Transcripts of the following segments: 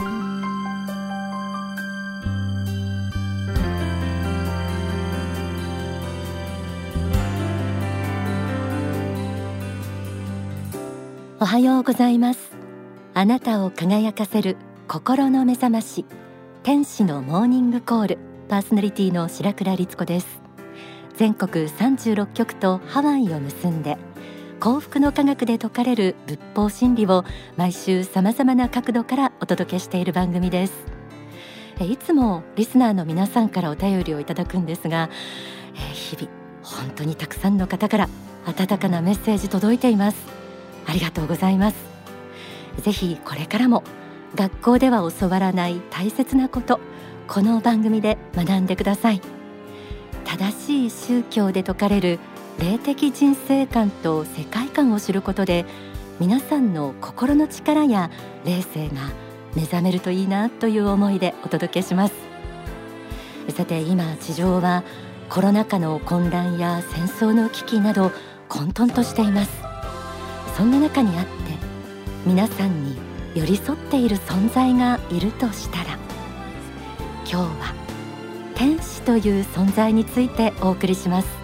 おはようございます。あなたを輝かせる心の目覚まし天使のモーニングコールパーソナリティの白倉律子です。全国36局とハワイを結んで幸福の科学で説かれる仏法真理を毎週様々な角度からお届けしている番組です。いつもリスナーの皆さんからお便りをいただくんですが日々本当にたくさんの方から温かなメッセージ届いています。ありがとうございます。ぜひこれからも学校では教わらない大切なことこの番組で学んでください。正しい宗教で説かれる霊的人生観と世界観を知ることで皆さんの心の力や霊性が目覚めるといいなという思いでお届けします。さて今地上はコロナ禍の混乱や戦争の危機など混沌としています。そんな中にあって皆さんに寄り添っている存在がいるとしたら今日は天使という存在についてお送りします。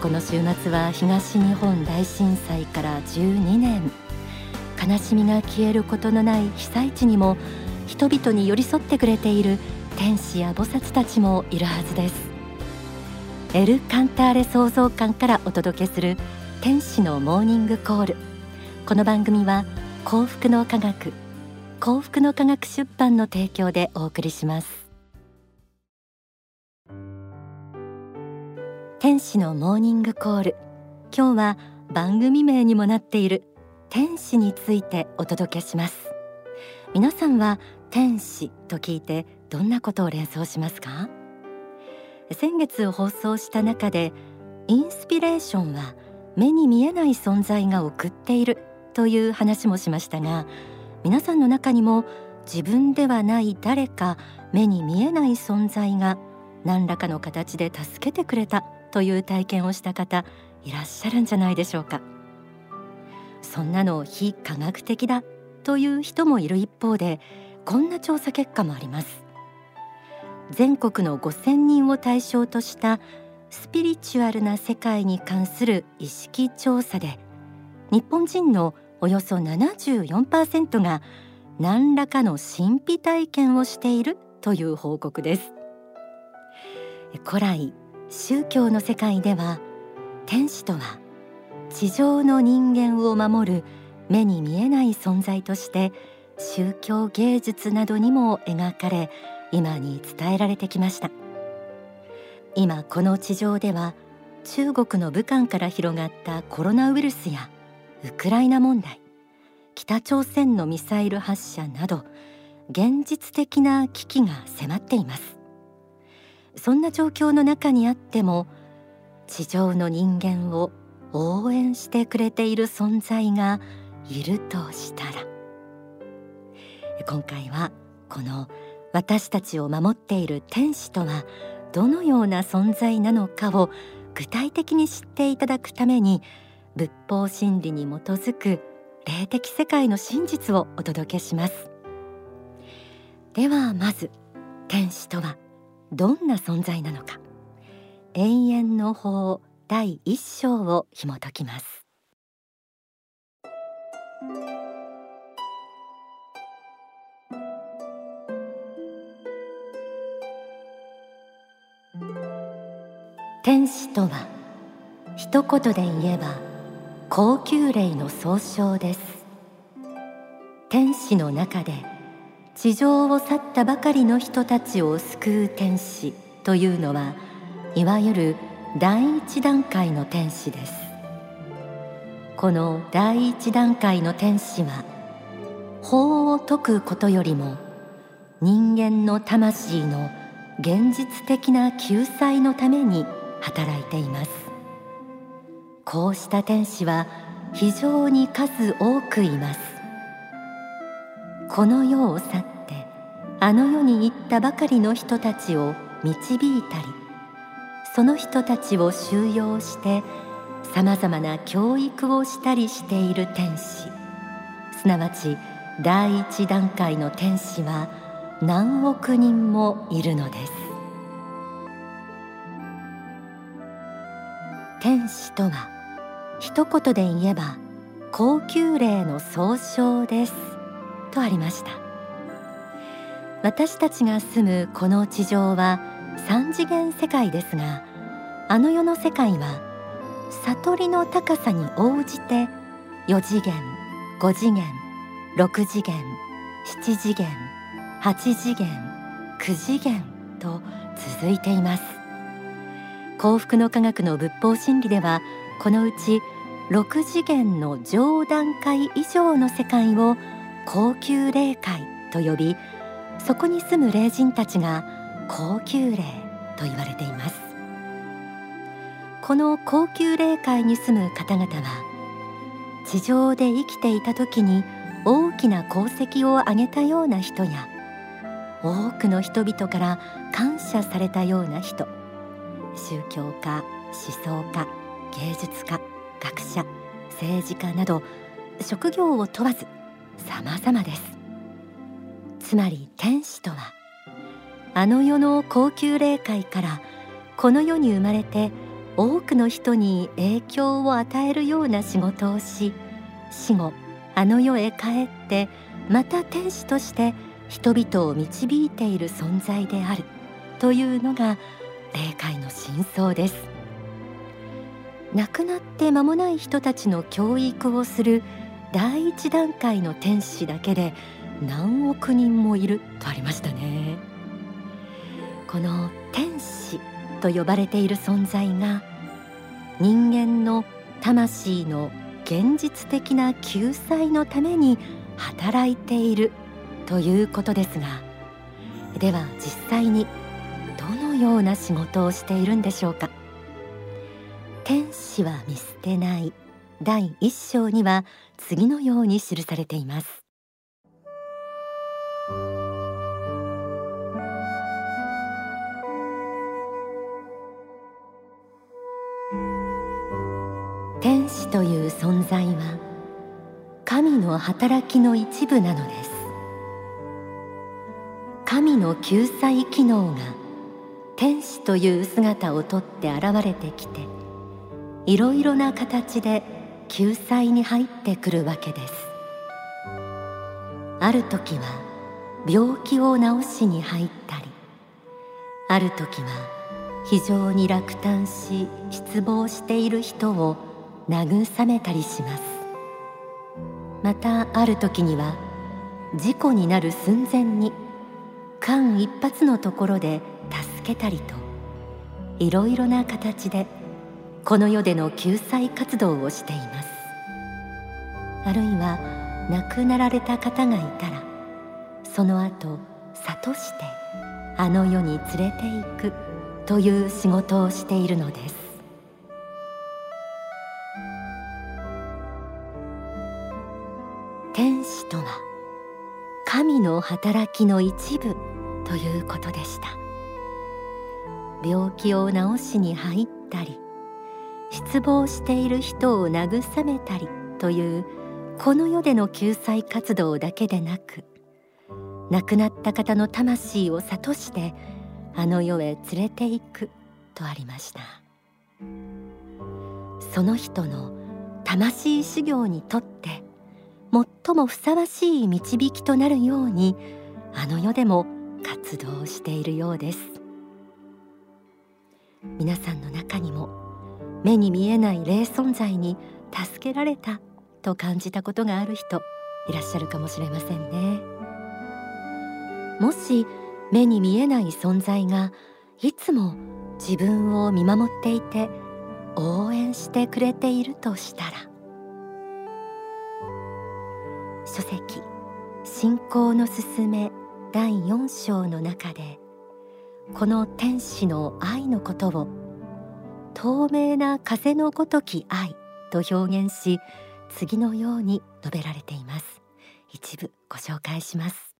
この週末は東日本大震災から12年。悲しみが消えることのない被災地にも人々に寄り添ってくれている天使や菩薩たちもいるはずです。エル・カンターレ創造館からお届けする天使のモーニングコール。この番組は幸福の科学幸福の科学出版の提供でお送りします。天使のモーニングコール。今日は番組名にもなっている天使についてお届けします。皆さんは天使と聞いてどんなことを連想しますか？先月放送した中でインスピレーションは目に見えない存在が送っているという話もしましたが皆さんの中にも自分ではない誰か目に見えない存在が何らかの形で助けてくれたという体験をした方いらっしゃるんじゃないでしょうか。そんなの非科学的だという人もいる一方でこんな調査結果もあります。全国の5000人を対象としたスピリチュアルな世界に関する意識調査で日本人のおよそ74%が何らかの神秘体験をしているという報告です。古来宗教の世界では天使とは地上の人間を守る目に見えない存在として宗教芸術などにも描かれ今に伝えられてきました。今この地上では中国の武漢から広がったコロナウイルスやウクライナ問題北朝鮮のミサイル発射など現実的な危機が迫っています。そんな状況の中にあっても地上の人間を応援してくれている存在がいるとしたら。今回はこの私たちを守っている天使とはどのような存在なのかを具体的に知っていただくために仏法真理に基づく霊的世界の真実をお届けします。ではまず天使とはどんな存在なのか。永遠の法第一章を紐解きます。天使とは一言で言えば高級霊の総称です。天使の中で地上を去ったばかりの人たちを救う天使というのはいわゆる第一段階の天使です。この第一段階の天使は法を説くことよりも人間の魂の現実的な救済のために働いています。こうした天使は非常に数多くいます。この世を去っあの世に行ったばかりの人たちを導いたりその人たちを収容してさまざまな教育をしたりしている天使。すなわち第一段階の天使は何億人もいるのです。天使とは一言で言えば高級霊の総称です。とありました。私たちが住むこの地上は三次元世界ですがあの世の世界は悟りの高さに応じて4次元5次元6次元7次元8次元9次元と続いています。幸福の科学の仏法真理ではこのうち6次元の上段階以上の世界を高級霊界と呼びそこに住む霊人たちが高級霊と言われています。この高級霊界に住む方々は地上で生きていた時に大きな功績を挙げたような人や多くの人々から感謝されたような人宗教家思想家芸術家学者政治家など職業を問わず様々です。つまり天使とはあの世の高級霊界からこの世に生まれて多くの人に影響を与えるような仕事をし死後あの世へ帰ってまた天使として人々を導いている存在であるというのが霊界の真相です。亡くなって間もない人たちの教育をする第一段階の天使だけで何億人もいるとありましたね。この天使と呼ばれている存在が人間の魂の現実的な救済のために働いているということですがでは実際にどのような仕事をしているんでしょうか。天使は見捨てない。第一章には次のように記されています。天使という存在は神の働きの一部なのです。神の救済機能が天使という姿をとって現れてきていろいろな形で救済に入ってくるわけです。ある時は病気を治しに入ったりある時は非常に落胆し失望している人を慰めたりします。またある時には事故になる寸前に間一髪のところで助けたりといろいろな形でこの世での救済活動をしています。あるいは亡くなられた方がいたらその後諭してあの世に連れて行くという仕事をしているのです。神の働きの一部ということでした。病気を治しに入ったり失望している人を慰めたりというこの世での救済活動だけでなく亡くなった方の魂を諭してあの世へ連れて行くとありました。その人の魂修行にとって最もふさわしい導きとなるようにあの世でも活動しているようです。皆さんの中にも目に見えない霊存在に助けられたと感じたことがある人いらっしゃるかもしれませんね。もし目に見えない存在がいつも自分を見守っていて応援してくれているとしたら書籍信仰のすすめ第4章の中でこの天使の愛のことを透明な風のごとき愛と表現し次のように述べられています。一部ご紹介します。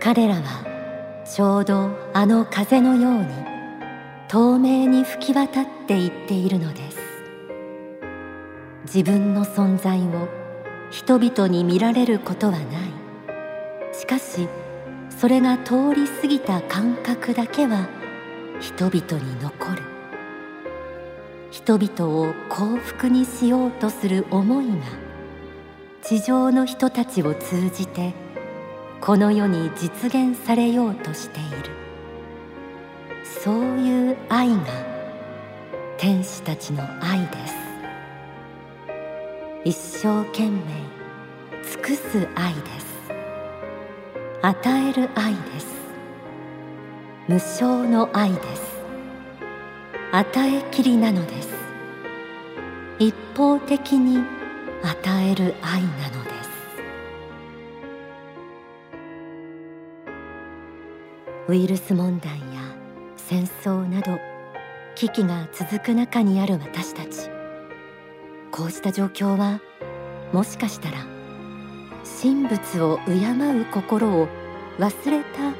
彼らはちょうどあの風のように透明に吹き渡っていっているのです。自分の存在を人々に見られることはない。しかしそれが通り過ぎた感覚だけは人々に残る。人々を幸福にしようとする思いが地上の人たちを通じてこの世に実現されようとしている。そういう愛が天使たちの愛です。一生懸命尽くす愛です。与える愛です。無償の愛です。与えきりなのです。一方的に与える愛なのです。ウイルス問題や戦争など危機が続く中にある私たち。こうした状況はもしかしたら神仏を敬う心を忘れた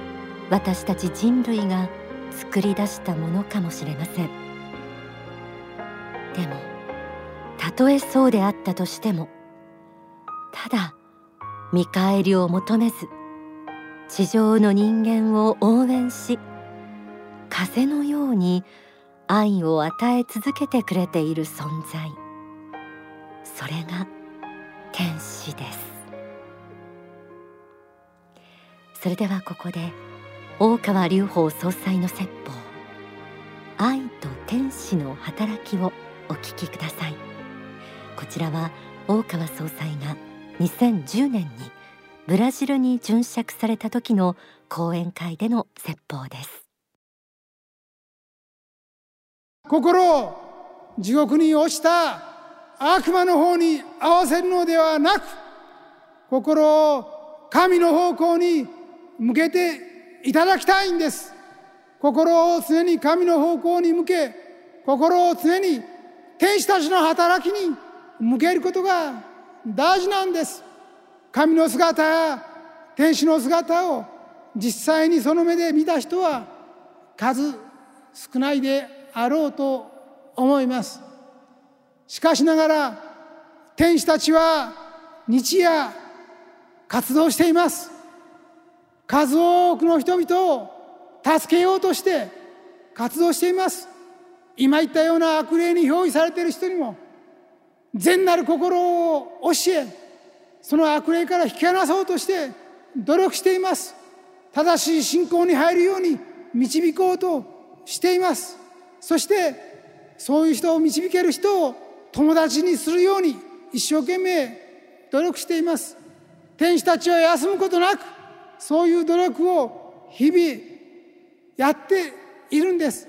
私たち人類が作り出したものかもしれません。でもたとえそうであったとしてもただ見返りを求めず地上の人間を応援し風のように愛を与え続けてくれている存在。それが天使です。それではここで大川隆法総裁の説法。愛と天使の働きをお聞きください。こちらは大川総裁が2010年にブラジルに殉職された時の講演会での説法です。心を地獄に落ちた悪魔の方に合わせるのではなく心を神の方向に向けていただきたいんです。心を常に神の方向に向け心を常に天使たちの働きに向けることが大事なんです。神の姿や天使の姿を実際にその目で見た人は数少ないであろうと思います。しかしながら天使たちは日夜活動しています。数多くの人々を助けようとして活動しています。今言ったような悪霊に表意されている人にも善なる心を教えその悪霊から引き離そうとして努力しています。正しい信仰に入るように導こうとしています。そしてそういう人を導ける人を友達にするように一生懸命努力しています。天使たちは休むことなくそういう努力を日々やっているんです。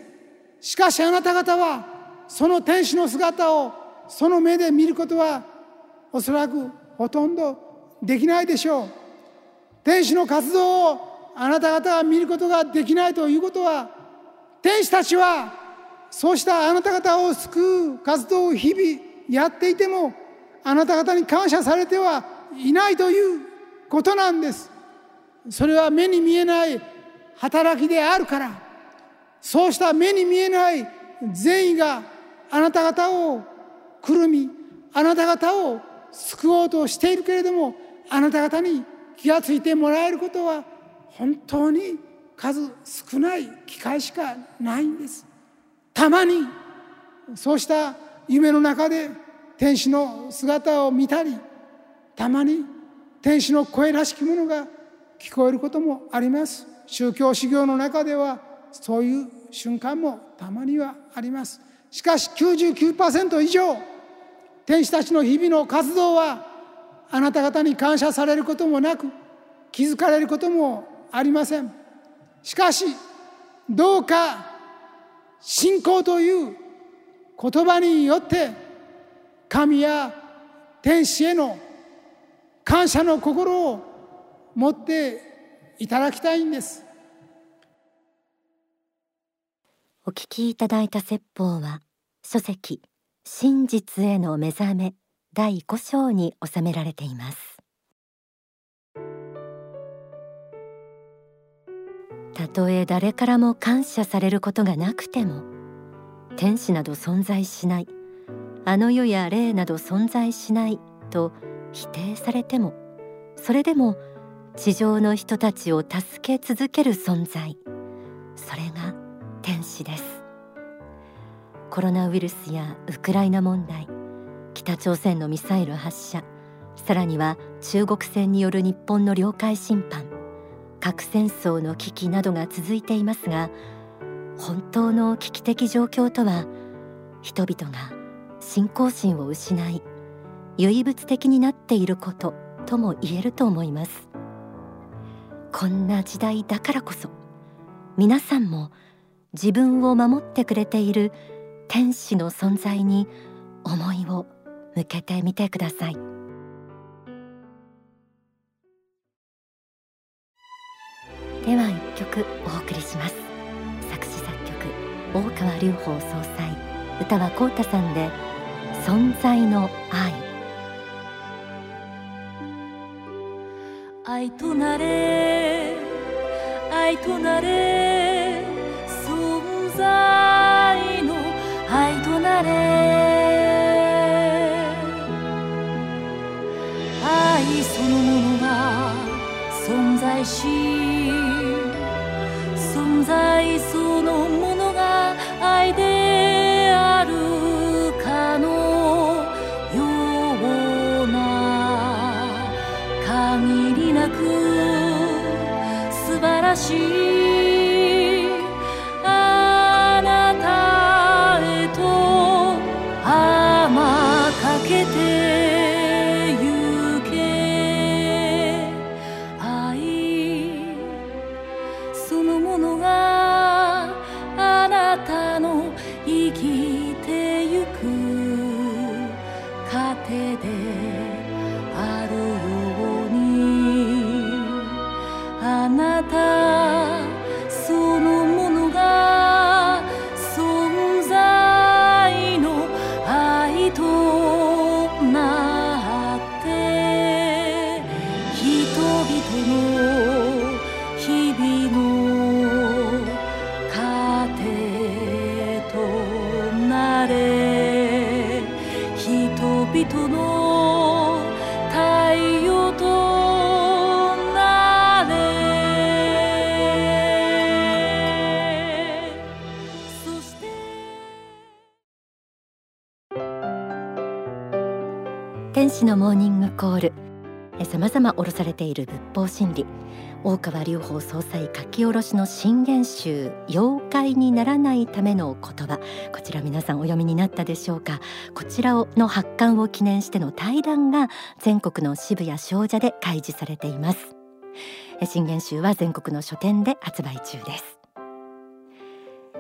しかしあなた方はその天使の姿をその目で見ることはおそらくほとんどできないでしょう。天使の活動をあなた方が見ることができないということは天使たちはそうしたあなた方を救う活動を日々やっていてもあなた方に感謝されてはいないということなんです。それは目に見えない働きであるからそうした目に見えない善意があなた方をくるみあなた方を救おうとしているけれどもあなた方に気がついてもらえることは本当に数少ない機会しかないんです。たまにそうした夢の中で天使の姿を見たりたまに天使の声らしきものが聞こえることもあります。宗教修行の中ではそういう瞬間もたまにはあります。しかし99%以上天使たちの日々の活動はあなた方に感謝されることもなく気づかれることもありません。しかしどうか信仰という言葉によって神や天使への感謝の心を持っていただきたいんです。お聞きいただいた説法は書籍真実への目覚め第5章に収められています。たとえ誰からも感謝されることがなくても天使など存在しないあの世や霊など存在しないと否定されてもそれでも地上の人たちを助け続ける存在。それが天使です。コロナウイルスやウクライナ問題北朝鮮のミサイル発射さらには中国船による日本の領海侵犯核戦争の危機などが続いていますが本当の危機的状況とは人々が信仰心を失い唯物的になっていることとも言えると思います。こんな時代だからこそ皆さんも自分を守ってくれている天使の存在に思いを向けてみてください。では一曲お送りします。作詞作曲大川隆法総裁歌は浩太さんで存在の愛。愛となれ愛となれ存在。れ。愛そのものが存在し存在そのものが愛であるかのような限りなく素晴らしい人さまざま下ろされている仏法真理。大川隆法総裁書き下ろしの新元集妖怪にならないための言葉。こちら皆さんお読みになったでしょうか。こちらをの発刊を記念しての対談が全国の支部や商社で開示されています。新元集は全国の書店で発売中です。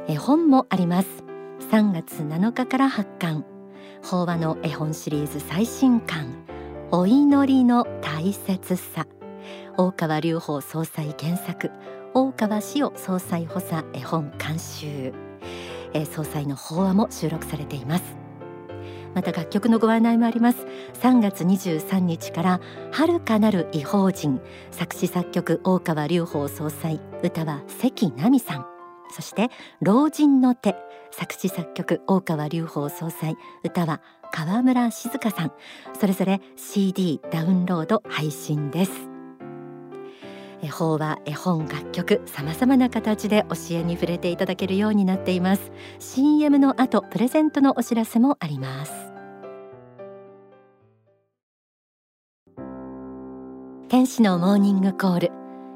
絵本もあります。3月7日から発刊。法話の絵本シリーズ最新刊。お祈りの大切さ。大川隆法総裁原作大川志夫総裁補佐絵本監修、えー総裁の法話も収録されています。また楽曲のご案内もあります。3月23日から遥かなる異邦人作詞作曲大川隆法総裁歌は関奈美さん。そして老人の手作詞作曲大川隆法総裁歌は川村静香さん。それぞれ CD ダウンロード配信です。え法話絵本楽曲さまざまな形で教えに触れていただけるようになっています。CM の後プレゼントのお知らせもあります。天使のモーニングコール。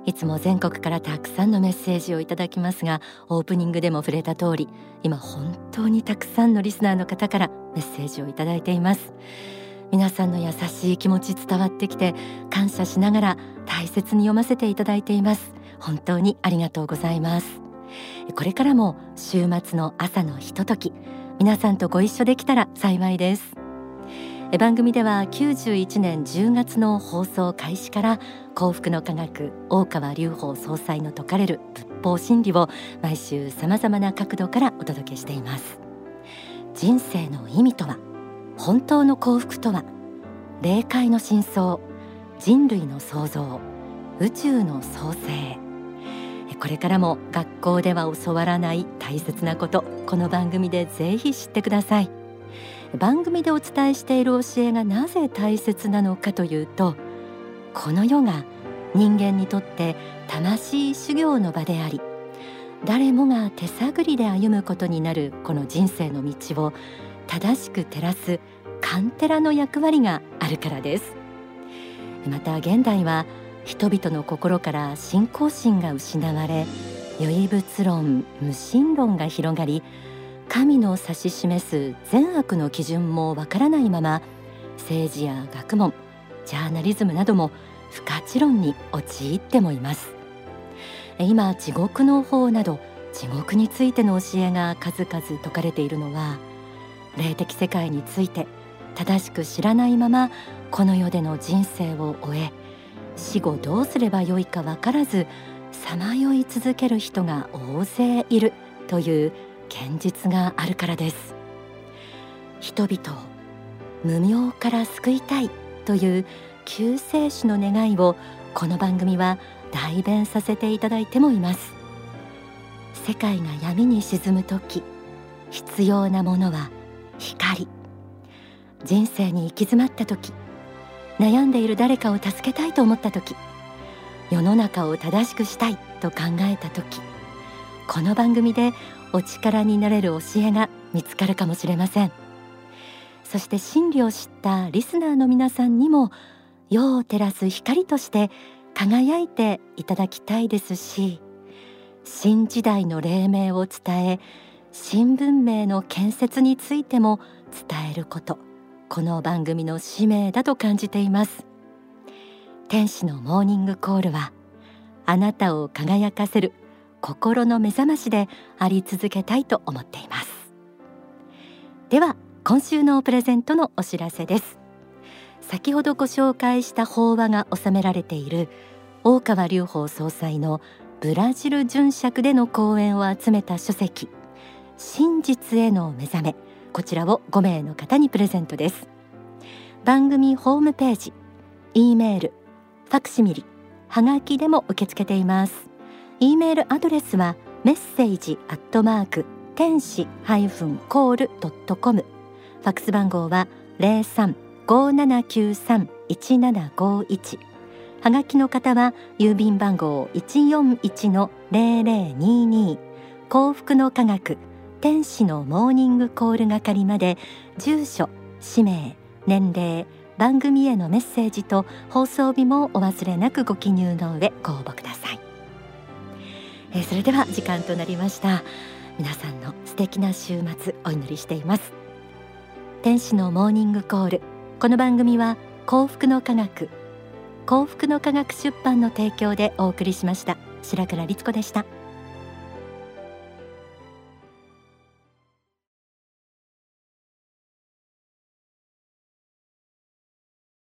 いつも全国からたくさんのメッセージをいただきますがオープニングでも触れた通り今本当にたくさんのリスナーの方からメッセージをいただいています。皆さんの優しい気持ち伝わってきて感謝しながら大切に読ませていただいています。本当にありがとうございます。これからも週末の朝のひととき皆さんとご一緒できたら幸いです。え番組では91年10月の放送開始から幸福の科学大川隆法総裁の説かれる仏法真理を毎週さまざまな角度からお届けしています。人生の意味とは本当の幸福とは霊界の真相人類の創造宇宙の創生。これからも学校では教わらない大切なことこの番組でぜひ知ってください。番組でお伝えしている教えがなぜ大切なのかというとこの世が人間にとって魂修行の場であり誰もが手探りで歩むことになるこの人生の道を正しく照らすカンテラの役割があるからです。また現代は人々の心から信仰心が失われ唯物論無神論が広がり神の指し示す善悪の基準もわからないまま政治や学問ジャーナリズムなども不可知論に陥ってもいます。今地獄の法など地獄についての教えが数々説かれているのは霊的世界について正しく知らないままこの世での人生を終え死後どうすればよいか分からずさまよい続ける人が大勢いるという現実があるからです。人々を無明から救いたいという救世主の願いをこの番組は代弁させていただいてもいます。世界が闇に沈む時必要なものは光。人生に行き詰まった時悩んでいる誰かを助けたいと思った時世の中を正しくしたいと考えた時この番組でお力になれる教えが見つかるかもしれません。そして真理を知ったリスナーの皆さんにも世を照らす光として輝いていただきたいですし新時代の黎明を伝え新文明の建設についても伝えることこの番組の使命だと感じています。天使のモーニングコールはあなたを輝かせる心の目覚ましであり続けたいと思っています。では今週のプレゼントのお知らせです。先ほどご紹介した法話が収められている大川隆法総裁のブラジル巡釈での講演を集めた書籍真実への目覚め。こちらを5名の方にプレゼントです。番組ホームページ E メールファクシミリはがきでも受け付けています。E メールアドレスはメッセージアットマーク天使ハイフンコールドットコム。ファックス番号は零三。五七九三一七五一。はがきの方は郵便番号一四一の零零二二。幸福の科学天使のモーニングコール係まで住所氏名年齢番組へのメッセージと放送日もお忘れなくご記入の上ご応募ください、えー、それでは時間となりました。皆さんの素敵な週末お祈りしています。天使のモーニングコール。この番組は幸福の科学幸福の科学出版の提供でお送りしました。白倉律子でした。